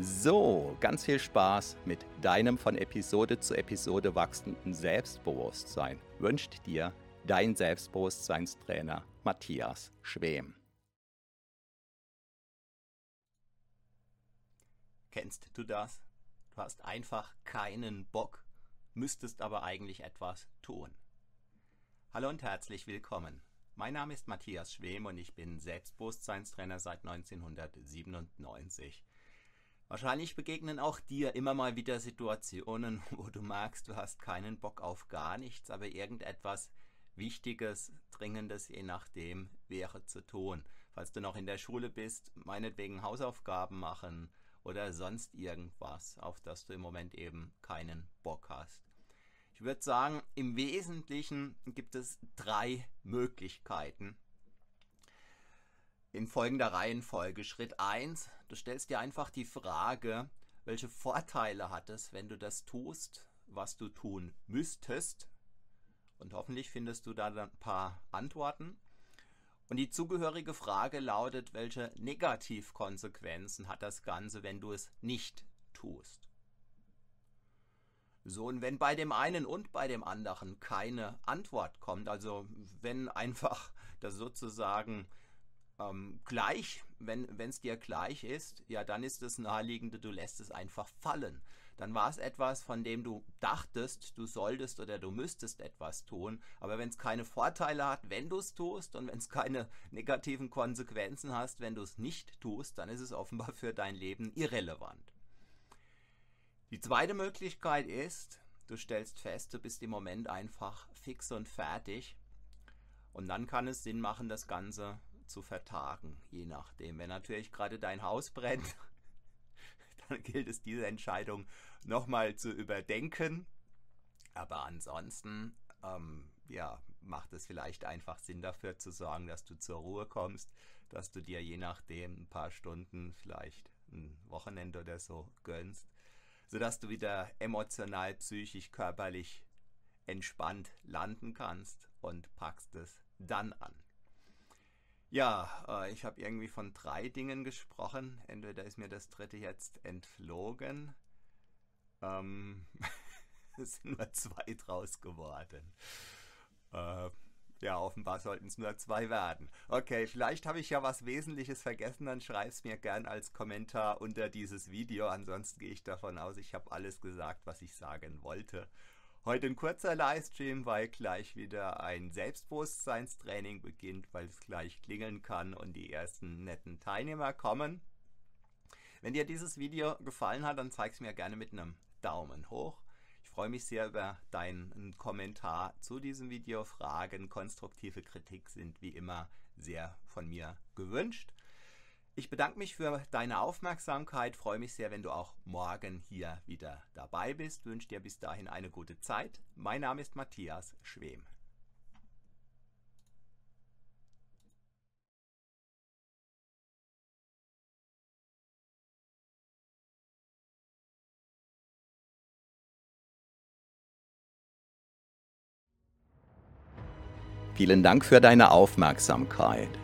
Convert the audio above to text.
So, ganz viel Spaß mit deinem von Episode zu Episode wachsenden Selbstbewusstsein wünscht dir dein Selbstbewusstseinstrainer Matthias Schwem. Kennst du das? Du hast einfach keinen Bock, müsstest aber eigentlich etwas tun. Hallo und herzlich willkommen. Mein Name ist Matthias Schwem und ich bin Selbstbewusstseinstrainer seit 1997. Wahrscheinlich begegnen auch dir immer mal wieder Situationen, wo du merkst, du hast keinen Bock auf gar nichts, aber irgendetwas Wichtiges, Dringendes, je nachdem, wäre zu tun. Falls du noch in der Schule bist, meinetwegen Hausaufgaben machen oder sonst irgendwas, auf das du im Moment eben keinen Bock hast. Ich würde sagen, im Wesentlichen gibt es drei Möglichkeiten, in folgender Reihenfolge. Schritt 1, du stellst dir einfach die Frage, welche Vorteile hat es, wenn du das tust, was du tun müsstest. Und hoffentlich findest du da ein paar Antworten. Und die zugehörige Frage lautet, welche Negativkonsequenzen hat das Ganze, wenn du es nicht tust? So, und wenn bei dem einen und bei dem anderen keine Antwort kommt, also wenn einfach das sozusagen ähm, gleich, wenn es dir gleich ist, ja, dann ist das naheliegende, du lässt es einfach fallen. Dann war es etwas, von dem du dachtest, du solltest oder du müsstest etwas tun. Aber wenn es keine Vorteile hat, wenn du es tust und wenn es keine negativen Konsequenzen hast, wenn du es nicht tust, dann ist es offenbar für dein Leben irrelevant. Die zweite Möglichkeit ist, du stellst fest, du bist im Moment einfach fix und fertig. Und dann kann es Sinn machen, das Ganze zu vertagen, je nachdem. Wenn natürlich gerade dein Haus brennt, dann gilt es, diese Entscheidung nochmal zu überdenken. Aber ansonsten, ähm, ja, macht es vielleicht einfach Sinn dafür zu sorgen, dass du zur Ruhe kommst, dass du dir je nachdem ein paar Stunden, vielleicht ein Wochenende oder so gönnst, sodass du wieder emotional, psychisch, körperlich entspannt landen kannst und packst es dann an. Ja, äh, ich habe irgendwie von drei Dingen gesprochen. Entweder ist mir das dritte jetzt entflogen. Ähm, es sind nur zwei draus geworden. Äh, ja, offenbar sollten es nur zwei werden. Okay, vielleicht habe ich ja was Wesentliches vergessen, dann schreib es mir gern als Kommentar unter dieses Video. Ansonsten gehe ich davon aus, ich habe alles gesagt, was ich sagen wollte. Heute ein kurzer Livestream, weil gleich wieder ein Selbstbewusstseinstraining beginnt, weil es gleich klingeln kann und die ersten netten Teilnehmer kommen. Wenn dir dieses Video gefallen hat, dann zeig es mir gerne mit einem Daumen hoch. Ich freue mich sehr über deinen Kommentar zu diesem Video. Fragen, konstruktive Kritik sind wie immer sehr von mir gewünscht. Ich bedanke mich für deine Aufmerksamkeit, freue mich sehr, wenn du auch morgen hier wieder dabei bist, wünsche dir bis dahin eine gute Zeit. Mein Name ist Matthias Schwem. Vielen Dank für deine Aufmerksamkeit.